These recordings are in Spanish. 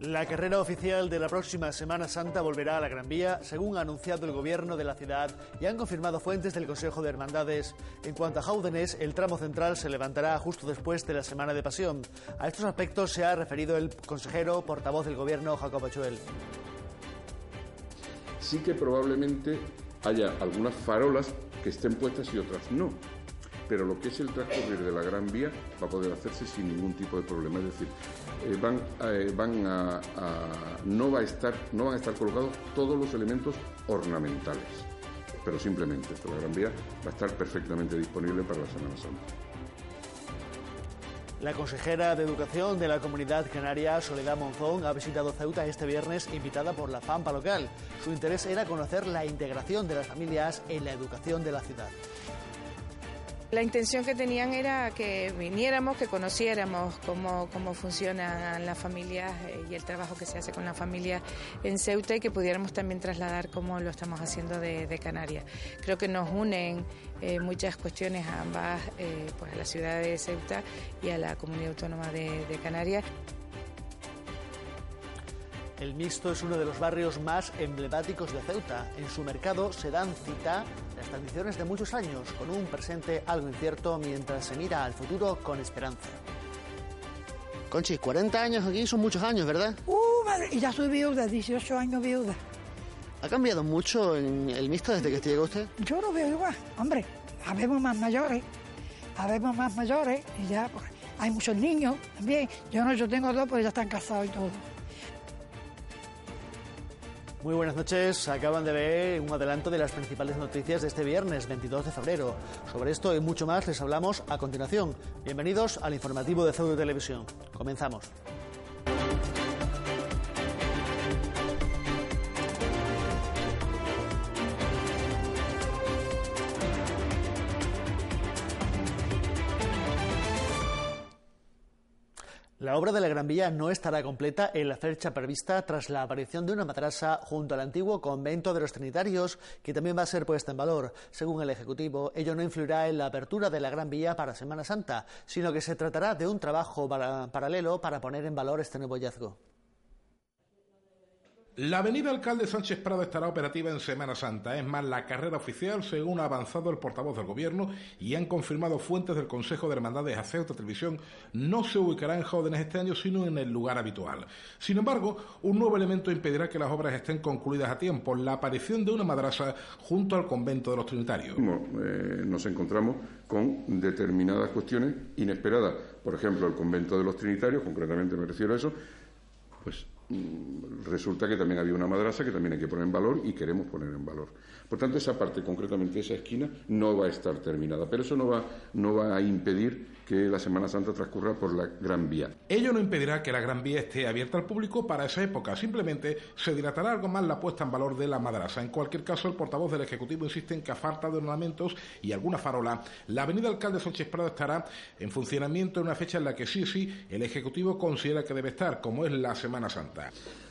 La carrera oficial de la próxima Semana Santa volverá a la Gran Vía, según ha anunciado el gobierno de la ciudad y han confirmado fuentes del Consejo de Hermandades. En cuanto a Jaúdenes, el tramo central se levantará justo después de la Semana de Pasión. A estos aspectos se ha referido el consejero portavoz del gobierno, Jacob Achuel. Sí que probablemente haya algunas farolas que estén puestas y otras no pero lo que es el transcurrir de la Gran Vía va a poder hacerse sin ningún tipo de problema. Es decir, eh, van, eh, van a, no, va a estar, no van a estar colocados todos los elementos ornamentales, pero simplemente la Gran Vía va a estar perfectamente disponible para la Semana Santa. La consejera de Educación de la Comunidad Canaria, Soledad Monzón, ha visitado Ceuta este viernes invitada por la FAMPA local. Su interés era conocer la integración de las familias en la educación de la ciudad. La intención que tenían era que viniéramos, que conociéramos cómo, cómo funcionan las familias eh, y el trabajo que se hace con la familia en Ceuta y que pudiéramos también trasladar cómo lo estamos haciendo de, Canarias. Creo que nos unen eh, muchas cuestiones a ambas, eh, pues a la ciudad de Ceuta y a la comunidad autónoma de Canarias. El Mixto es uno de los barrios más emblemáticos de Ceuta. En su mercado se dan cita las tradiciones de muchos años, con un presente algo incierto mientras se mira al futuro con esperanza. Conchi, 40 años aquí son muchos años, ¿verdad? Uh, madre, y ya soy viuda, 18 años viuda. ¿Ha cambiado mucho en el mixto desde que llegó usted? Yo lo veo igual, hombre. Habemos más mayores, habemos más mayores y ya pues, hay muchos niños también. Yo no, yo tengo dos, pues ya están casados y todo. Muy buenas noches. Acaban de ver un adelanto de las principales noticias de este viernes 22 de febrero. Sobre esto y mucho más les hablamos a continuación. Bienvenidos al informativo de CEU Televisión. Comenzamos. La obra de la Gran Vía no estará completa en la fecha prevista tras la aparición de una madrasa junto al antiguo convento de los Trinitarios, que también va a ser puesta en valor. Según el Ejecutivo, ello no influirá en la apertura de la Gran Vía para Semana Santa, sino que se tratará de un trabajo paralelo para poner en valor este nuevo hallazgo. La avenida Alcalde Sánchez Prado estará operativa en Semana Santa. Es más, la carrera oficial, según ha avanzado el portavoz del Gobierno y han confirmado fuentes del Consejo de Hermandades a Ceuta Televisión, no se ubicará en Jóvenes este año, sino en el lugar habitual. Sin embargo, un nuevo elemento impedirá que las obras estén concluidas a tiempo, la aparición de una madrasa junto al convento de los Trinitarios. Eh, nos encontramos con determinadas cuestiones inesperadas. Por ejemplo, el convento de los Trinitarios, concretamente me refiero a eso, pues resulta que también había una madrasa que también hay que poner en valor y queremos poner en valor. Por tanto, esa parte, concretamente esa esquina, no va a estar terminada, pero eso no va, no va a impedir que la Semana Santa transcurra por la Gran Vía. Ello no impedirá que la Gran Vía esté abierta al público para esa época, simplemente se dilatará algo más la puesta en valor de la madrasa. En cualquier caso, el portavoz del Ejecutivo insiste en que a falta de ornamentos y alguna farola, la avenida Alcalde Sánchez Prado estará en funcionamiento en una fecha en la que sí, sí, el Ejecutivo considera que debe estar, como es la Semana Santa.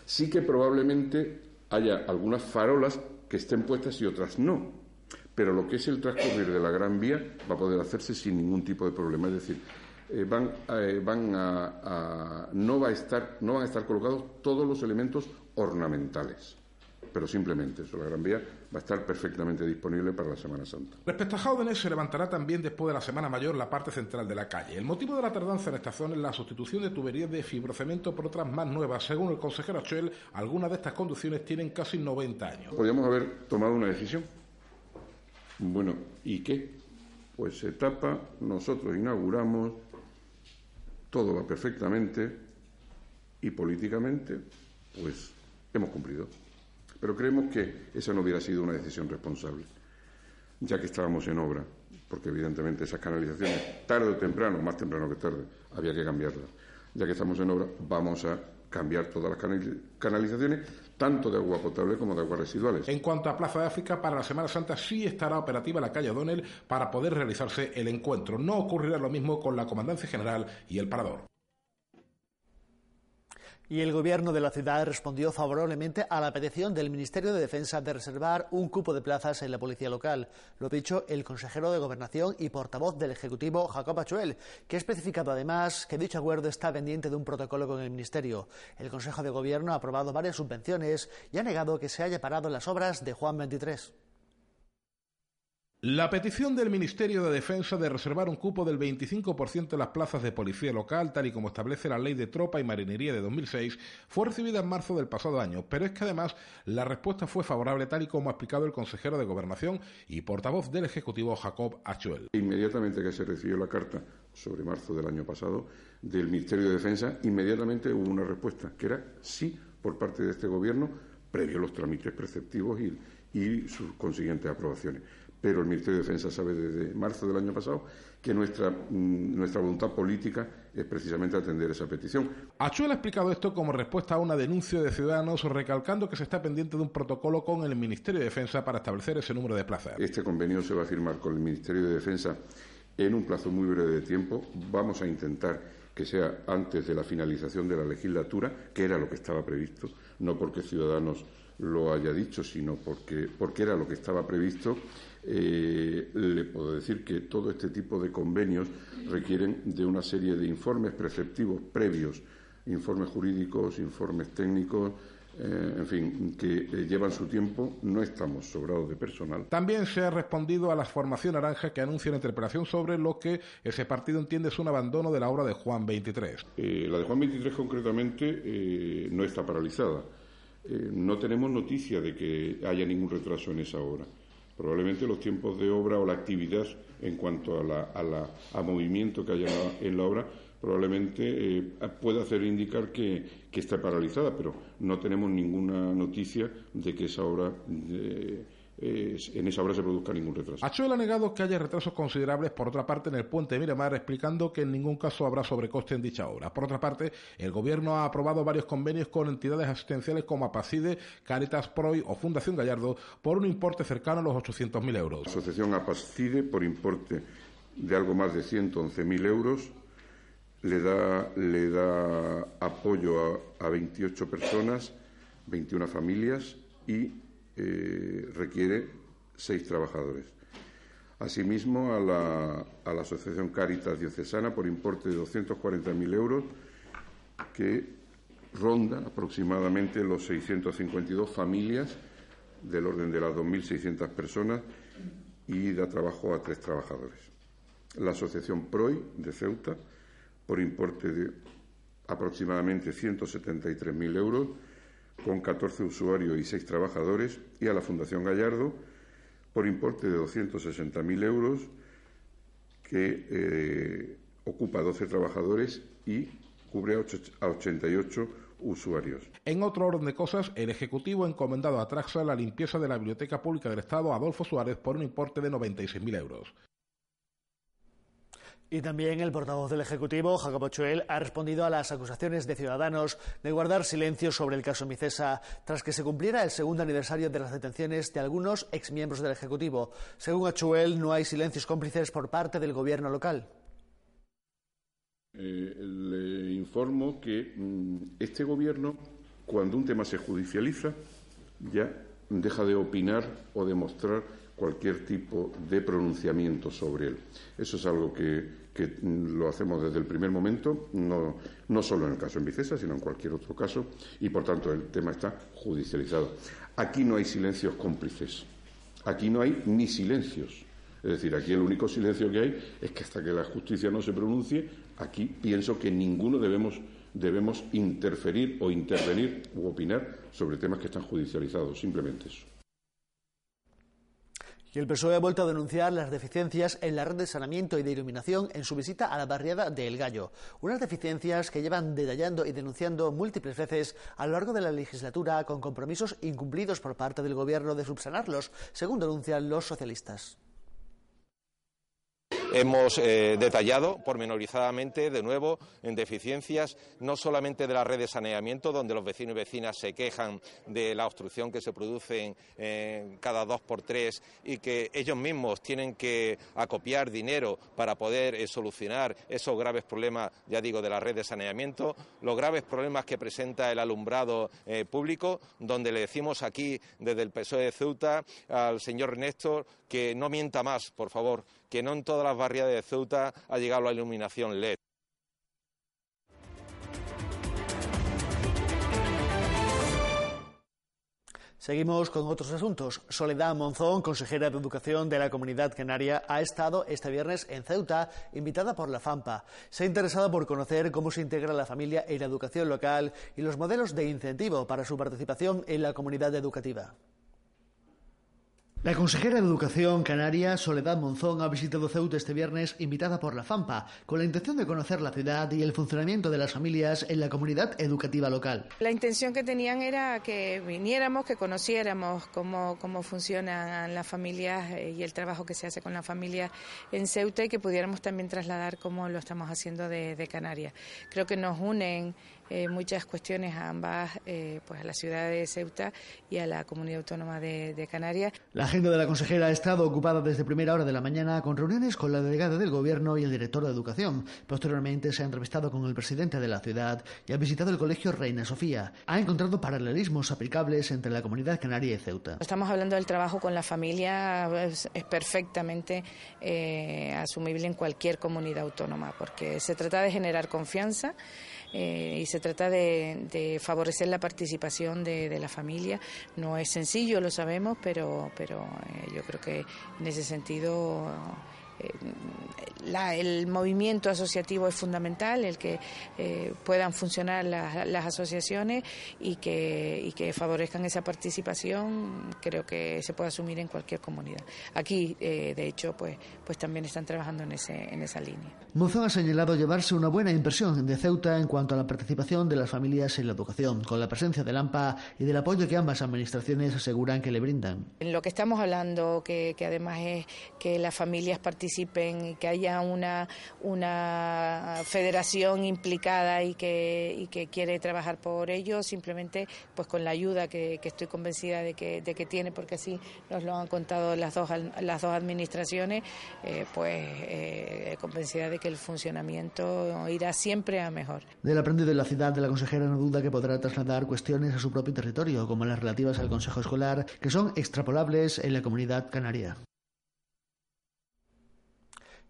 Sí que probablemente haya algunas farolas que estén puestas y otras no. Pero lo que es el transcurrir de la Gran Vía va a poder hacerse sin ningún tipo de problema. Es decir, eh, van, eh, van a, no, va a estar, no van a estar colocados todos los elementos ornamentales pero simplemente eso, la Gran Vía va a estar perfectamente disponible para la Semana Santa. Respecto a Jóvenes, se levantará también después de la Semana Mayor la parte central de la calle. El motivo de la tardanza en esta zona es la sustitución de tuberías de fibrocemento por otras más nuevas. Según el consejero Achuel, algunas de estas conducciones tienen casi 90 años. Podríamos haber tomado una decisión bueno, ¿y qué? Pues se tapa, nosotros inauguramos, todo va perfectamente y políticamente, pues hemos cumplido. Pero creemos que esa no hubiera sido una decisión responsable, ya que estábamos en obra, porque evidentemente esas canalizaciones, tarde o temprano, más temprano que tarde, había que cambiarlas. Ya que estamos en obra, vamos a cambiar todas las canalizaciones, tanto de agua potable como de aguas residuales. En cuanto a Plaza de África, para la Semana Santa sí estará operativa la calle O'Donnell para poder realizarse el encuentro. No ocurrirá lo mismo con la Comandancia General y el Parador. Y el gobierno de la ciudad respondió favorablemente a la petición del Ministerio de Defensa de reservar un cupo de plazas en la policía local. Lo ha dicho el consejero de Gobernación y portavoz del Ejecutivo, Jacob Achuel, que ha especificado además que dicho acuerdo está pendiente de un protocolo con el Ministerio. El Consejo de Gobierno ha aprobado varias subvenciones y ha negado que se haya parado las obras de Juan 23. La petición del Ministerio de Defensa de reservar un cupo del 25% de las plazas de policía local, tal y como establece la Ley de Tropa y Marinería de 2006, fue recibida en marzo del pasado año, pero es que además la respuesta fue favorable, tal y como ha explicado el consejero de Gobernación y portavoz del Ejecutivo Jacob Achuel. Inmediatamente que se recibió la carta sobre marzo del año pasado del Ministerio de Defensa, inmediatamente hubo una respuesta, que era sí por parte de este Gobierno, previo a los trámites preceptivos y sus consiguientes aprobaciones pero el Ministerio de Defensa sabe desde marzo del año pasado que nuestra, mm, nuestra voluntad política es precisamente atender esa petición. Achuel ha explicado esto como respuesta a una denuncia de ciudadanos recalcando que se está pendiente de un protocolo con el Ministerio de Defensa para establecer ese número de plazas. Este convenio se va a firmar con el Ministerio de Defensa en un plazo muy breve de tiempo. Vamos a intentar que sea antes de la finalización de la legislatura, que era lo que estaba previsto, no porque Ciudadanos lo haya dicho, sino porque, porque era lo que estaba previsto eh, le puedo decir que todo este tipo de convenios requieren de una serie de informes preceptivos previos, informes jurídicos, informes técnicos, eh, en fin, que eh, llevan su tiempo, no estamos sobrados de personal. También se ha respondido a la formación naranja que anuncia la interpelación sobre lo que ese partido entiende es un abandono de la obra de Juan 23. la de Juan 23 concretamente no está paralizada. no tenemos noticia de que haya ningún retraso en esa obra probablemente los tiempos de obra o la actividad en cuanto a, la, a, movimiento que haya en la, obra probablemente eh, pueda hacer indicar que, que, está paralizada, pero no tenemos ninguna noticia de que esa obra eh, en esa obra se produzca ningún retraso. Achuel ha negado que haya retrasos considerables, por otra parte, en el puente de Miramar, explicando que en ningún caso habrá sobrecoste en dicha obra. Por otra parte, el Gobierno ha aprobado varios convenios con entidades asistenciales como Apacide, Caritas Proy o Fundación Gallardo por un importe cercano a los 800.000 euros. La asociación Apacide, por importe de algo más de 111.000 euros, le da, le da apoyo a, a 28 personas, 21 familias y eh, requiere seis trabajadores. Asimismo, a la, a la Asociación Caritas Diocesana por importe de 240.000 euros, que ronda aproximadamente los 652 familias del orden de las 2.600 personas y da trabajo a tres trabajadores. La Asociación PROI de Ceuta, por importe de aproximadamente 173.000 euros, con 14 usuarios y 6 trabajadores, y a la Fundación Gallardo por importe de 260.000 euros, que eh, ocupa 12 trabajadores y cubre a 88 usuarios. En otro orden de cosas, el Ejecutivo ha encomendado a Traxa la limpieza de la Biblioteca Pública del Estado Adolfo Suárez por un importe de 96.000 euros. Y también el portavoz del Ejecutivo, Jacobo Chuel, ha respondido a las acusaciones de ciudadanos de guardar silencio sobre el caso Micesa tras que se cumpliera el segundo aniversario de las detenciones de algunos exmiembros del Ejecutivo. Según Achuel, no hay silencios cómplices por parte del gobierno local. Eh, le informo que mm, este gobierno, cuando un tema se judicializa, ya deja de opinar o de mostrar cualquier tipo de pronunciamiento sobre él. Eso es algo que, lo hacemos desde el primer momento, no, no solo en el caso en Vicesa, sino en cualquier otro caso, y por tanto el tema está judicializado. Aquí no hay silencios cómplices, aquí no hay ni silencios. Es decir, aquí el único silencio que hay es que hasta que la justicia no se pronuncie, aquí pienso que ninguno debemos, debemos interferir o intervenir u opinar sobre temas que están judicializados, simplemente eso. Y el PSOE ha vuelto a denunciar las deficiencias en la red de saneamiento y de iluminación en su visita a la barriada de El Gallo. Unas deficiencias que llevan detallando y denunciando múltiples veces a lo largo de la legislatura con compromisos incumplidos por parte del Gobierno de subsanarlos, según denuncian los socialistas. Hemos eh, detallado pormenorizadamente, de nuevo, en deficiencias, no solamente de la red de saneamiento, donde los vecinos y vecinas se quejan de la obstrucción que se produce cada dos por tres y que ellos mismos tienen que acopiar dinero para poder eh, solucionar esos graves problemas, ya digo, de la red de saneamiento, los graves problemas que presenta el alumbrado eh, público, donde le decimos aquí desde el PSOE de Ceuta al señor Néstor que no mienta más, por favor, que no en todas las barriadas de Ceuta ha llegado la iluminación LED. Seguimos con otros asuntos. Soledad Monzón, consejera de Educación de la Comunidad Canaria, ha estado este viernes en Ceuta, invitada por la FAMPA. Se ha interesado por conocer cómo se integra la familia en la educación local y los modelos de incentivo para su participación en la comunidad educativa. La consejera de Educación canaria, Soledad Monzón, ha visitado Ceuta este viernes invitada por la FAMPA, con la intención de conocer la ciudad y el funcionamiento de las familias en la comunidad educativa local. La intención que tenían era que viniéramos, que conociéramos cómo, cómo funcionan las familias eh, y el trabajo que se hace con la familia en Ceuta y que pudiéramos también trasladar cómo lo estamos haciendo de, de Canarias. Creo que nos unen eh, muchas cuestiones a ambas, eh, pues a la ciudad de Ceuta y a la comunidad autónoma de, Canarias. La agenda de la consejera ha estado ocupada desde primera hora de la mañana con reuniones con la delegada del Gobierno y el director de Educación. Posteriormente se ha entrevistado con el presidente de la ciudad y ha visitado el colegio Reina Sofía. Ha encontrado paralelismos aplicables entre la comunidad canaria y Ceuta. Estamos hablando del trabajo con la familia, es, perfectamente eh, asumible en cualquier comunidad autónoma, porque se trata de generar confianza. Eh, y se trata de, favorecer la participación de, la familia. No es sencillo, lo sabemos, pero, pero eh, yo creo que en ese sentido eh, el movimiento asociativo es fundamental, el que eh, puedan funcionar las, asociaciones y que, y que favorezcan esa participación, creo que se puede asumir en cualquier comunidad. Aquí, eh, de hecho, pues, pues también están trabajando en, ese, en esa línea. Monzón ha señalado llevarse una buena impresión de Ceuta en cuanto a la participación de las familias en la educación, con la presencia del AMPA y del apoyo que ambas administraciones aseguran que le brindan. En lo que estamos hablando, que, que además es que las familias participen, que haya una, una federación implicada y que, y que quiere trabajar por ello, simplemente pues con la ayuda que, estoy convencida de que, de que tiene, porque así nos lo han contado las dos, las dos administraciones, eh, pues eh, convencida de que el funcionamiento irá siempre a mejor. Del aprendido de la ciudad de la consejera no duda que podrá trasladar cuestiones a su propio territorio, como las relativas al Consejo Escolar, que son extrapolables en la comunidad canaria.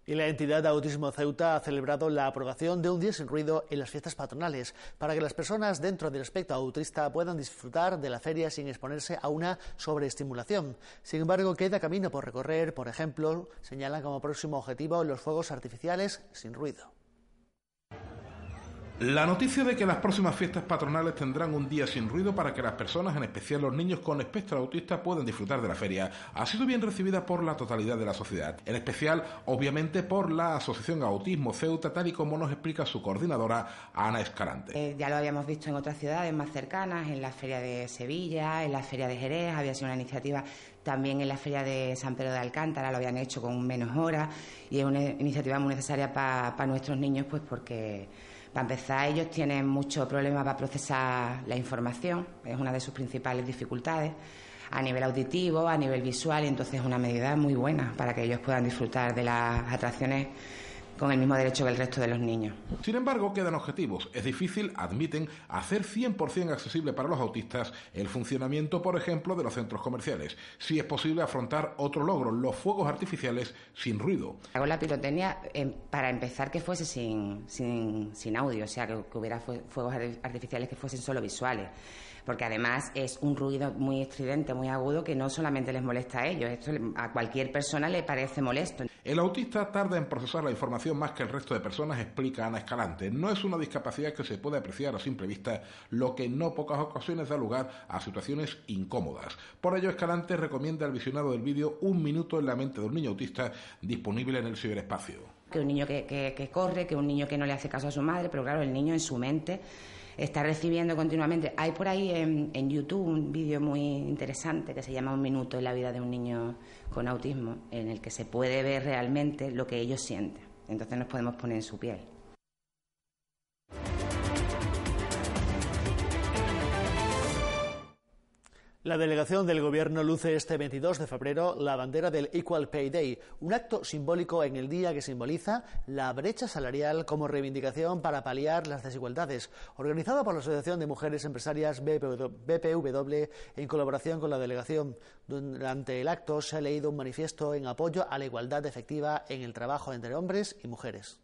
Y la entidad de Autismo Ceuta ha celebrado la aprobación de un día sin ruido en las fiestas patronales para que las personas dentro del espectro autista puedan disfrutar de la feria sin exponerse a una sobreestimulación. Sin embargo, queda camino por recorrer. Por ejemplo, señalan como próximo objetivo los fuegos artificiales sin ruido. La noticia de que las próximas fiestas patronales tendrán un día sin ruido para que las personas, en especial los niños con espectro autista, puedan disfrutar de la feria, ha sido bien recibida por la totalidad de la sociedad, en especial, obviamente, por la Asociación Autismo Ceuta, tal y como nos explica su coordinadora, Ana Escalante. Eh, ya lo habíamos visto en otras ciudades más cercanas, en la feria de Sevilla, en la feria de Jerez, había sido una iniciativa también en la feria de San Pedro de Alcántara, lo habían hecho con menos horas, y es una iniciativa muy necesaria para nuestros niños, pues porque para empezar, ellos tienen mucho problema para procesar la información, es una de sus principales dificultades a nivel auditivo, a nivel visual, y entonces es una medida muy buena para que ellos puedan disfrutar de las atracciones con el mismo derecho que el resto de los niños. Sin embargo, quedan objetivos. Es difícil, admiten, hacer 100% accesible para los autistas el funcionamiento, por ejemplo, de los centros comerciales. Si es posible afrontar otro logro, los fuegos artificiales sin ruido. Hago la pirotecnia em, para empezar que fuese sin, sin, audio, o sea, que hubiera fuegos artificiales que fuesen solo visuales porque además es un ruido muy estridente, muy agudo, que no solamente les molesta a ellos, esto a cualquier persona le parece molesto. El autista tarda en procesar la información más que el resto de personas, explica Ana Escalante. No es una discapacidad que se puede apreciar a simple vista, lo que en no pocas ocasiones da lugar a situaciones incómodas. Por ello, Escalante recomienda al visionado del vídeo Un minuto en la mente de un niño autista disponible en el ciberespacio. Que un niño que, que corre, que un niño que no le hace caso a su madre, pero claro, el niño en su mente está recibiendo continuamente. Hay por ahí en, en YouTube un vídeo muy interesante que se llama Un minuto en la vida de un niño con autismo, en el que se puede ver realmente lo que ellos sienten. Entonces nos podemos poner en su piel. La delegación del Gobierno luce este 22 de febrero la bandera del Equal Pay Day, un acto simbólico en el día que simboliza la brecha salarial como reivindicación para paliar las desigualdades, organizado por la Asociación de Mujeres Empresarias BPW en colaboración con la delegación. Durante el acto se ha leído un manifiesto en apoyo a la igualdad efectiva en el trabajo entre hombres y mujeres.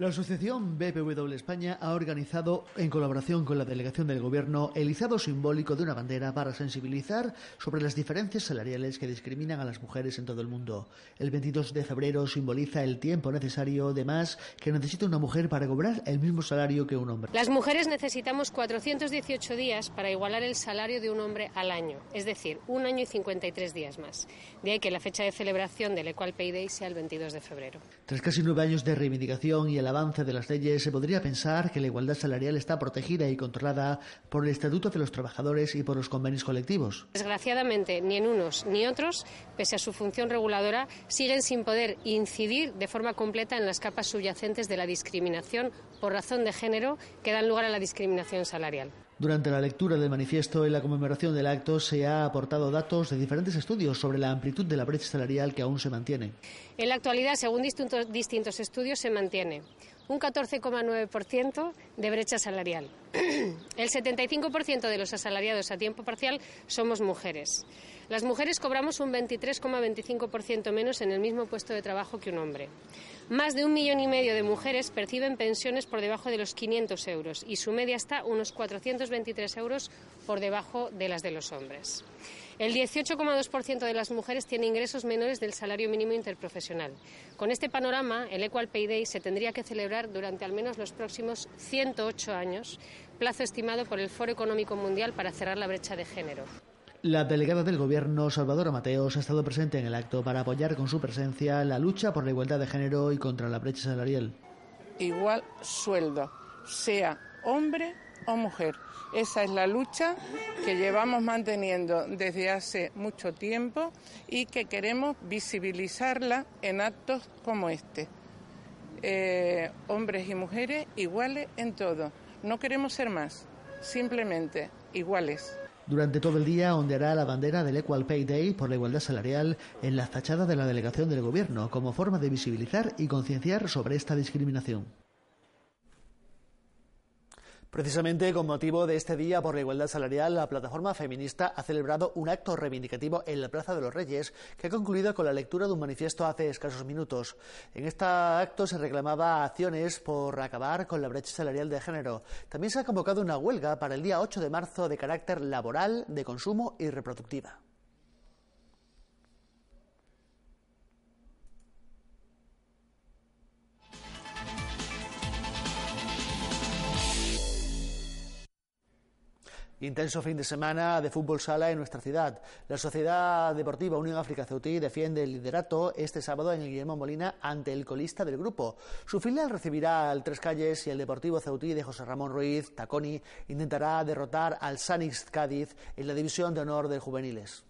La asociación BPW España ha organizado, en colaboración con la delegación del Gobierno, el izado simbólico de una bandera para sensibilizar sobre las diferencias salariales que discriminan a las mujeres en todo el mundo. El 22 de febrero simboliza el tiempo necesario de más que necesita una mujer para cobrar el mismo salario que un hombre. Las mujeres necesitamos 418 días para igualar el salario de un hombre al año, es decir, un año y 53 días más. De ahí que la fecha de celebración del Equal Pay Day sea el 22 de febrero. Tras casi nueve años de reivindicación y el avance de las leyes, se podría pensar que la igualdad salarial está protegida y controlada por el Estatuto de los Trabajadores y por los convenios colectivos. Desgraciadamente, ni en unos ni otros, pese a su función reguladora, siguen sin poder incidir de forma completa en las capas subyacentes de la discriminación por razón de género que dan lugar a la discriminación salarial. Durante la lectura del manifiesto y la conmemoración del acto se ha aportado datos de diferentes estudios sobre la amplitud de la brecha salarial que aún se mantiene. En la actualidad, según distintos, distintos estudios, se mantiene un 14,9% de brecha salarial. El 75% de los asalariados a tiempo parcial somos mujeres. Las mujeres cobramos un 23,25% menos en el mismo puesto de trabajo que un hombre. Más de un millón y medio de mujeres perciben pensiones por debajo de los 500 euros y su media está unos 423 euros por debajo de las de los hombres. El 18,2% de las mujeres tiene ingresos menores del salario mínimo interprofesional. Con este panorama, el Equal Pay Day se tendría que celebrar durante al menos los próximos 108 años, plazo estimado por el Foro Económico Mundial para cerrar la brecha de género. La delegada del Gobierno, Salvador Mateos, ha estado presente en el acto para apoyar con su presencia la lucha por la igualdad de género y contra la brecha salarial. Igual sueldo, sea hombre o mujer. Esa es la lucha que llevamos manteniendo desde hace mucho tiempo y que queremos visibilizarla en actos como este. Eh, hombres y mujeres iguales en todo. No queremos ser más, simplemente iguales. Durante todo el día ondeará la bandera del Equal Pay Day por la igualdad salarial en la fachada de la delegación del Gobierno como forma de visibilizar y concienciar sobre esta discriminación. Precisamente con motivo de este Día por la Igualdad Salarial, la plataforma feminista ha celebrado un acto reivindicativo en la Plaza de los Reyes que ha concluido con la lectura de un manifiesto hace escasos minutos. En este acto se reclamaba acciones por acabar con la brecha salarial de género. También se ha convocado una huelga para el día 8 de marzo de carácter laboral, de consumo y reproductiva. Intenso fin de semana de fútbol sala en nuestra ciudad. La Sociedad Deportiva Unión África Ceutí defiende el liderato este sábado en el Guillermo Molina ante el colista del grupo. Su filial recibirá al Tres Calles y el Deportivo Ceutí de José Ramón Ruiz Taconi intentará derrotar al Sanix Cádiz en la división de honor de juveniles.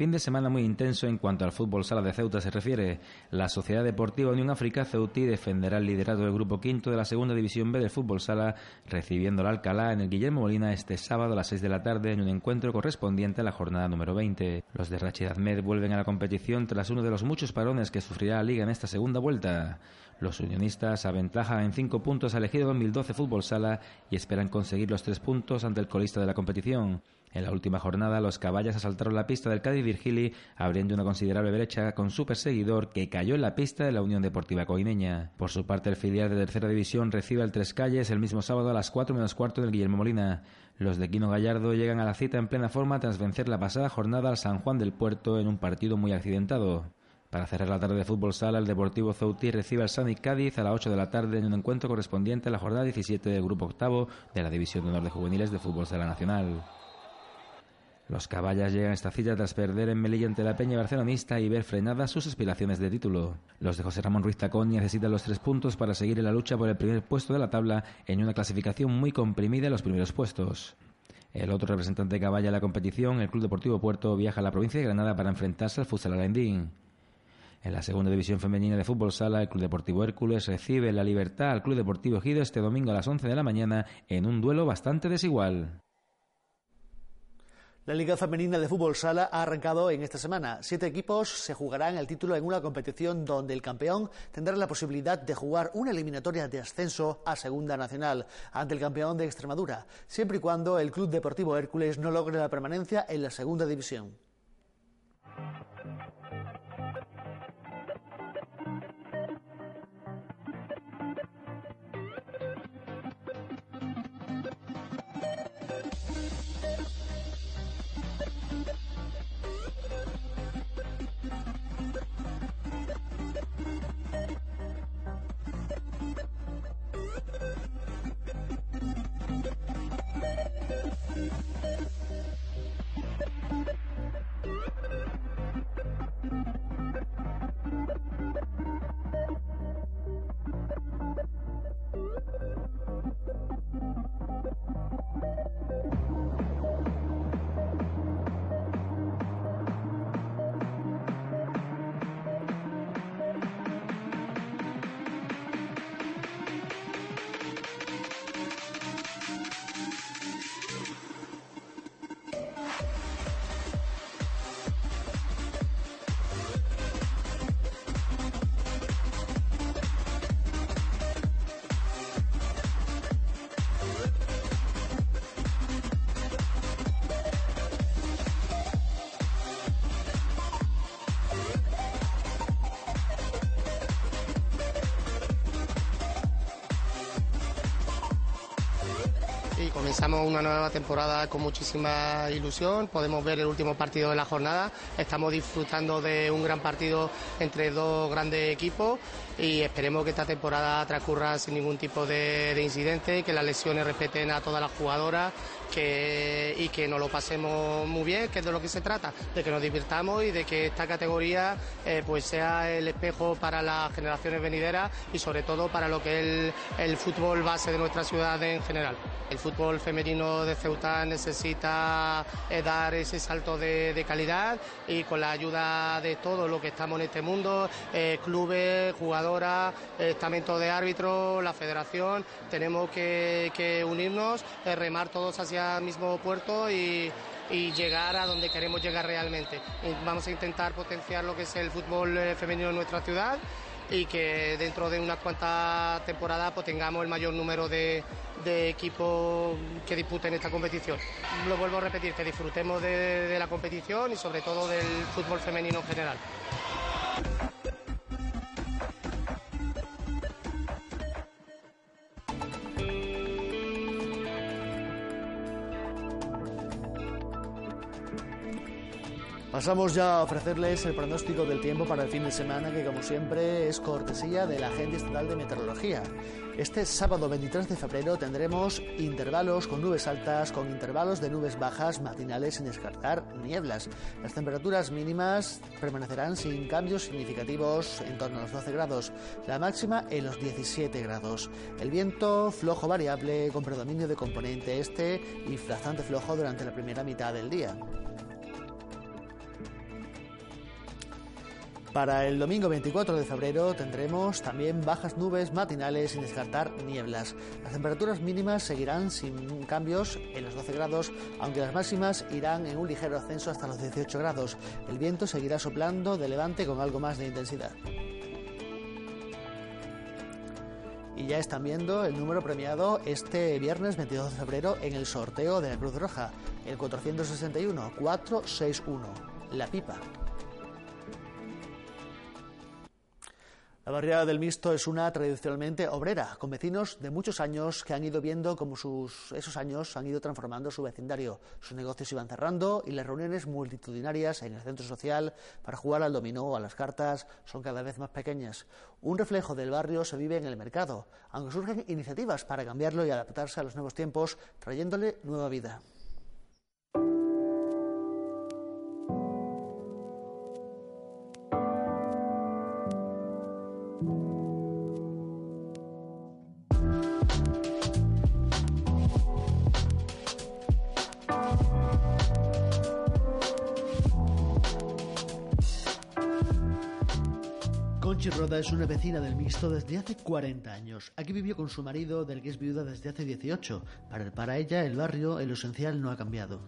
Fin de semana muy intenso en cuanto al fútbol sala de Ceuta se refiere. La Sociedad Deportiva Unión África Ceutí defenderá el liderato del grupo quinto de la segunda división B del fútbol sala, recibiendo al Alcalá en el Guillermo Molina este sábado a las 6 de la tarde en un encuentro correspondiente a la jornada número 20. Los de Rachid Ahmed vuelven a la competición tras uno de los muchos parones que sufrirá la liga en esta segunda vuelta. Los unionistas aventajan en cinco puntos al elegido 2012 Fútbol Sala y esperan conseguir los tres puntos ante el colista de la competición. En la última jornada, los caballas asaltaron la pista del Cádiz Virgili, abriendo una considerable brecha con su perseguidor que cayó en la pista de la Unión Deportiva Coineña. Por su parte, el filial de tercera división recibe al Tres Calles el mismo sábado a las cuatro menos cuarto del Guillermo Molina. Los de Quino Gallardo llegan a la cita en plena forma tras vencer la pasada jornada al San Juan del Puerto en un partido muy accidentado. Para cerrar la tarde de fútbol sala, el Deportivo Ceutí recibe al Sani Cádiz a las 8 de la tarde en un encuentro correspondiente a la jornada 17 del Grupo Octavo de la División de Honor de Juveniles de Fútbol Sala Nacional. Los caballas llegan a esta cita tras perder en Melilla ante la Peña barcelonista y ver frenadas sus aspiraciones de título. Los de José Ramón Ruiz Tacón necesitan los tres puntos para seguir en la lucha por el primer puesto de la tabla en una clasificación muy comprimida en los primeros puestos. El otro representante caballa de la competición, el Club Deportivo Puerto, viaja a la provincia de Granada para enfrentarse al Futsal Alendín. En la segunda división femenina de fútbol sala, el Club Deportivo Hércules recibe la libertad al Club Deportivo Ejido este domingo a las 11 de la mañana en un duelo bastante desigual. La Liga Femenina de Fútbol Sala ha arrancado en esta semana. Siete equipos se jugarán el título en una competición donde el campeón tendrá la posibilidad de jugar una eliminatoria de ascenso a Segunda Nacional ante el campeón de Extremadura, siempre y cuando el Club Deportivo Hércules no logre la permanencia en la Segunda División. Comenzamos una nueva temporada con muchísima ilusión. Podemos ver el último partido de la jornada. Estamos disfrutando de un gran partido entre dos grandes equipos y esperemos que esta temporada transcurra sin ningún tipo de, de incidente, que las lesiones respeten a todas las jugadoras que, y que nos lo pasemos muy bien, que es de lo que se trata, de que nos divirtamos y de que esta categoría eh, pues sea el espejo para las generaciones venideras y sobre todo para lo que es el, fútbol base de nuestra ciudad en general. El fútbol femenino de Ceuta necesita eh, dar ese salto de, calidad y con la ayuda de todos los que estamos en este mundo, eh, clubes, jugadoras, estamento de árbitros, la federación, tenemos que, que unirnos, remar todos hacia mismo puerto y, llegar a donde queremos llegar realmente. vamos a intentar potenciar lo que es el fútbol eh, femenino en nuestra ciudad y que dentro de unas cuantas temporadas pues, tengamos el mayor número de, equipos que disputen esta competición. Lo vuelvo a repetir, que disfrutemos de la competición y sobre todo del fútbol femenino en general. Pasamos ya a ofrecerles el pronóstico del tiempo para el fin de semana, que como siempre es cortesía de la Agencia Estatal de Meteorología. Este sábado 23 de febrero tendremos intervalos con nubes altas, con intervalos de nubes bajas matinales sin descartar nieblas. Las temperaturas mínimas permanecerán sin cambios significativos en torno a los 12 grados, la máxima en los 17 grados. El viento flojo variable con predominio de componente este y bastante flojo durante la primera mitad del día. Para el domingo 24 de febrero tendremos también bajas nubes matinales sin descartar nieblas. Las temperaturas mínimas seguirán sin cambios en los 12 grados, aunque las máximas irán en un ligero ascenso hasta los 18 grados. El viento seguirá soplando de levante con algo más de intensidad. Y ya están viendo el número premiado este viernes 22 de febrero en el sorteo de la Cruz Roja, el 461 461, la pipa. La barriada del Misto es una tradicionalmente obrera, con vecinos de muchos años que han ido viendo cómo sus, esos años han ido transformando su vecindario. Sus negocios iban cerrando y las reuniones multitudinarias en el centro social para jugar al dominó o a las cartas son cada vez más pequeñas. Un reflejo del barrio se vive en el mercado, aunque surgen iniciativas para cambiarlo y adaptarse a los nuevos tiempos, trayéndole nueva vida. Conchi Roda es una vecina del mixto desde hace 40 años. Aquí vivió con su marido, del que es viuda desde hace 18. Para, para ella, el barrio, en lo esencial, no ha cambiado.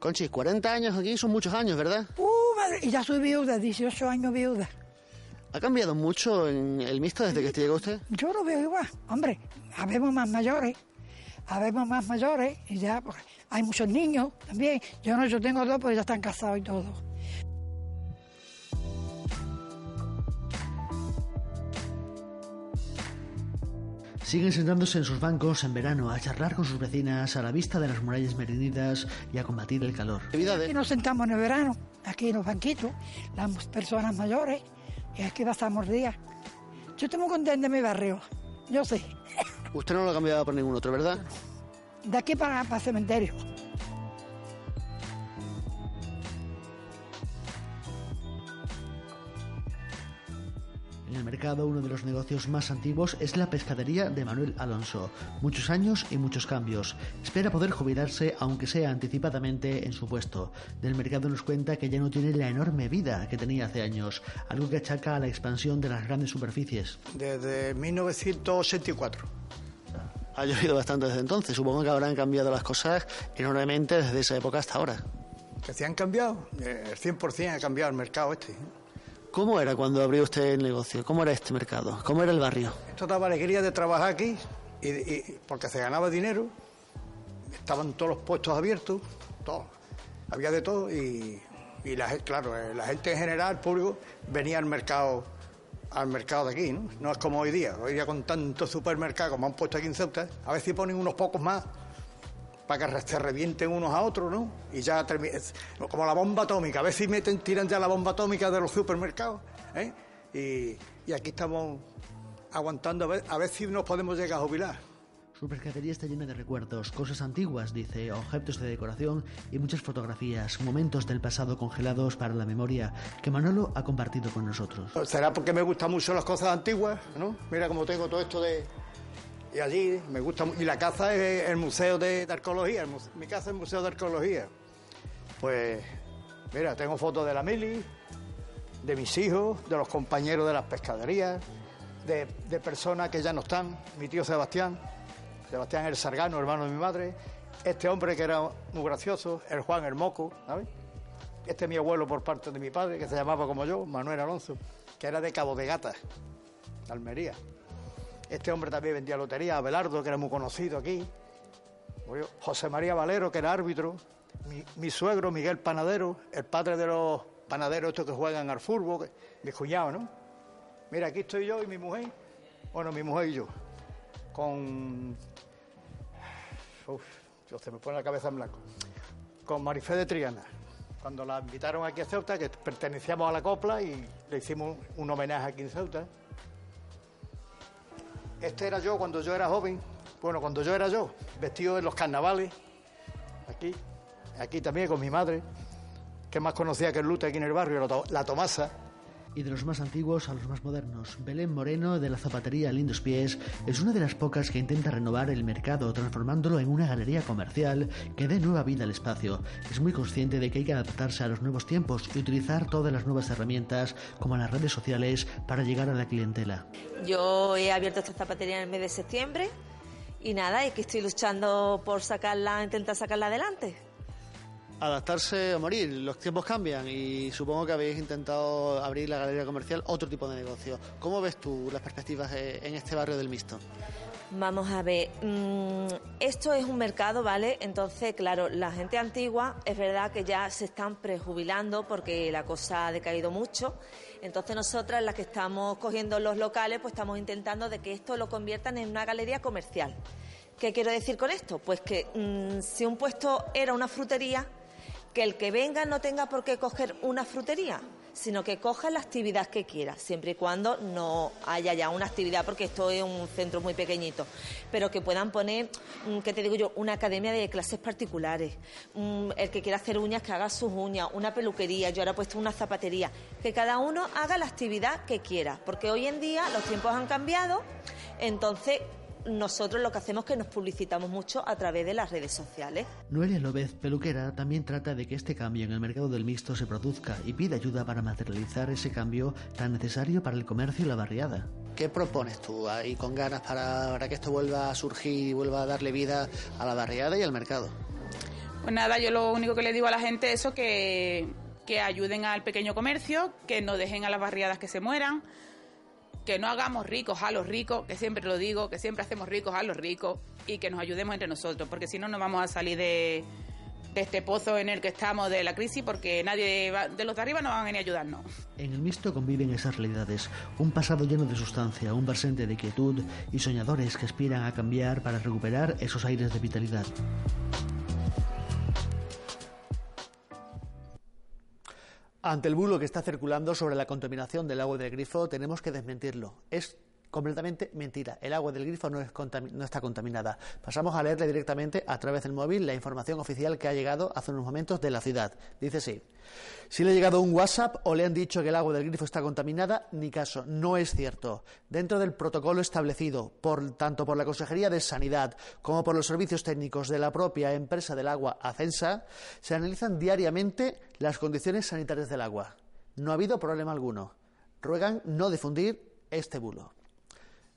Conchi, 40 años aquí son muchos años, ¿verdad? Uh, madre, y ya soy viuda, 18 años viuda. ¿Ha cambiado mucho en el mixto desde que llegó usted? Yo lo veo igual. Hombre, habemos más mayores, habemos más mayores y ya pues, hay muchos niños también. Yo no, yo tengo dos, pero ya están casados y todo. Siguen sentándose en sus bancos en verano a charlar con sus vecinas a la vista de las murallas merenidas y a combatir el calor. Aquí nos sentamos en el verano, aquí en los banquitos, las personas mayores, y aquí pasamos días. Yo estoy muy contenta de mi barrio, yo sé. Usted no lo ha cambiado por ningún otro, ¿verdad? De aquí para, para el cementerio. En el mercado, uno de los negocios más antiguos es la pescadería de Manuel Alonso. Muchos años y muchos cambios. Espera poder jubilarse, aunque sea anticipadamente, en su puesto. Del mercado nos cuenta que ya no tiene la enorme vida que tenía hace años, algo que achaca a la expansión de las grandes superficies. Desde 1984. Ha llovido bastante desde entonces. Supongo que habrán cambiado las cosas enormemente desde esa época hasta ahora. ¿Que se han cambiado? Eh, El 100% ha cambiado el mercado este. ¿Cómo era cuando abrió usted el negocio? ¿Cómo era este mercado? ¿Cómo era el barrio? Esto daba alegría de trabajar aquí, y, porque se ganaba dinero, estaban todos los puestos abiertos, todo. Había de todo y, y la, claro, eh, la gente en general, el público, venía al mercado al mercado de aquí, ¿no? No es como hoy día. Hoy día con tantos supermercados como han puesto aquí en Ceuta, a veces ponen unos pocos más para que se revienten unos a otros, ¿no? Y ya como la bomba atómica, a ver si meten, tiran ya la bomba atómica de los supermercados, ¿eh? Y, y aquí estamos aguantando a ver, a ver si nos podemos llegar a jubilar. Su pescadería está llena de recuerdos, cosas antiguas, dice, objetos de decoración y muchas fotografías, momentos del pasado congelados para la memoria que Manolo ha compartido con nosotros. Será porque me gustan mucho las cosas antiguas, ¿no? Mira cómo tengo todo esto de... Y allí me gusta... Y la casa es el Museo de, de Arqueología, mi casa es el Museo de Arqueología. Pues, mira, tengo fotos de la Mili, de mis hijos, de los compañeros de las pescaderías, de, de personas que ya no están, mi tío Sebastián, Sebastián el Sargano, hermano de mi madre, este hombre que era muy gracioso, el Juan el Moco, ¿sabes? Este es mi abuelo por parte de mi padre, que se llamaba como yo, Manuel Alonso, que era de Cabo de Gata, Almería. Este hombre también vendía lotería, Abelardo, que era muy conocido aquí. José María Valero, que era árbitro. Mi, mi suegro, Miguel Panadero, el padre de los panaderos estos que juegan al fútbol, que- mi cuñado, ¿no? Mira, aquí estoy yo y mi mujer. Bueno, mi mujer y yo. Con. Uf, yo se me pone la cabeza en blanco. Con Marifé de Triana. Cuando la invitaron aquí a Ceuta, que pertenecíamos a la copla y le hicimos un homenaje aquí en Ceuta. Este era yo cuando yo era joven. Bueno, cuando yo era yo, vestido en los carnavales. Aquí. Aquí también con mi madre, que más conocía que el Lute aquí en el barrio, la To- la Tomasa. Y de los más antiguos a los más modernos, Belén Moreno de la zapatería Lindos Pies es una de las pocas que intenta renovar el mercado transformándolo en una galería comercial que dé nueva vida al espacio. Es muy consciente de que hay que adaptarse a los nuevos tiempos y utilizar todas las nuevas herramientas como las redes sociales para llegar a la clientela. Yo he abierto esta zapatería en el mes de septiembre y nada, es que estoy luchando por sacarla, intentar sacarla adelante. Adaptarse o morir, los tiempos cambian y supongo que habéis intentado abrir la galería comercial otro tipo de negocio. ¿Cómo ves tú las perspectivas eh, en este barrio del Mixto? Vamos a ver, mm, esto es un mercado, ¿vale? Entonces, claro, la gente antigua es verdad que ya se están prejubilando porque la cosa ha decaído mucho. Entonces nosotras, las que estamos cogiendo los locales, pues estamos intentando de que esto lo conviertan en una galería comercial. ¿Qué quiero decir con esto? Pues que mm, si un puesto era una frutería, que el que venga no tenga por qué coger una frutería, sino que coja la actividad que quiera, siempre y cuando no haya ya una actividad, porque esto es un centro muy pequeñito, pero que puedan poner, mm, ¿qué te digo yo?, una academia de clases particulares, mm, el que quiera hacer uñas, que haga sus uñas, una peluquería, yo ahora he puesto una zapatería, que cada uno haga la actividad que quiera, porque hoy en día los tiempos han cambiado, entonces nosotros lo que hacemos es que nos publicitamos mucho a través de las redes sociales. Noelia López, peluquera, también trata de que este cambio en el mercado del mixto se produzca y pide ayuda para materializar ese cambio tan necesario para el comercio y la barriada. ¿Qué propones tú ahí con ganas para, para que esto vuelva a surgir y vuelva a darle vida a la barriada y al mercado? Pues nada, yo lo único que le digo a la gente es eso, que, que ayuden al pequeño comercio, que no dejen a las barriadas que se mueran, que no hagamos ricos a los ricos, que siempre lo digo, que siempre hacemos ricos a los ricos y que nos ayudemos entre nosotros, porque si no, no vamos a salir de, de este pozo en el que estamos de la crisis, porque nadie de los de arriba no van a venir a ayudarnos. En el mixto conviven esas realidades, un pasado lleno de sustancia, un presente de quietud y soñadores que aspiran a cambiar para recuperar esos aires de vitalidad. Ante el bulo que está circulando sobre la contaminación del agua del grifo, tenemos que desmentirlo. Es completamente mentira. El agua del grifo no, está contaminada. Pasamos a leerle directamente a través del móvil la información oficial que ha llegado hace unos momentos de la ciudad. Dice así. Si le ha llegado un WhatsApp o le han dicho que el agua del grifo está contaminada, ni caso, no es cierto. Dentro del protocolo establecido, por, tanto por la Consejería de Sanidad como por los servicios técnicos de la propia empresa del agua Acensa, se analizan diariamente las condiciones sanitarias del agua. No ha habido problema alguno. Ruegan no difundir este bulo.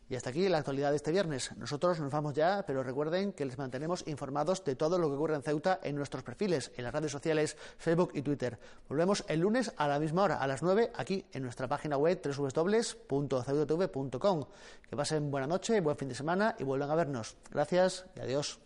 Y hasta aquí la actualidad de este viernes. Nosotros nos vamos ya, pero recuerden que les mantenemos informados de todo lo que ocurre en Ceuta en nuestros perfiles, en las redes sociales, Facebook y Twitter. Volvemos el lunes a la misma hora, a las 9, aquí en nuestra página web www.ceutatv.com. Que pasen buena noche, buen fin de semana y vuelvan a vernos. Gracias y adiós.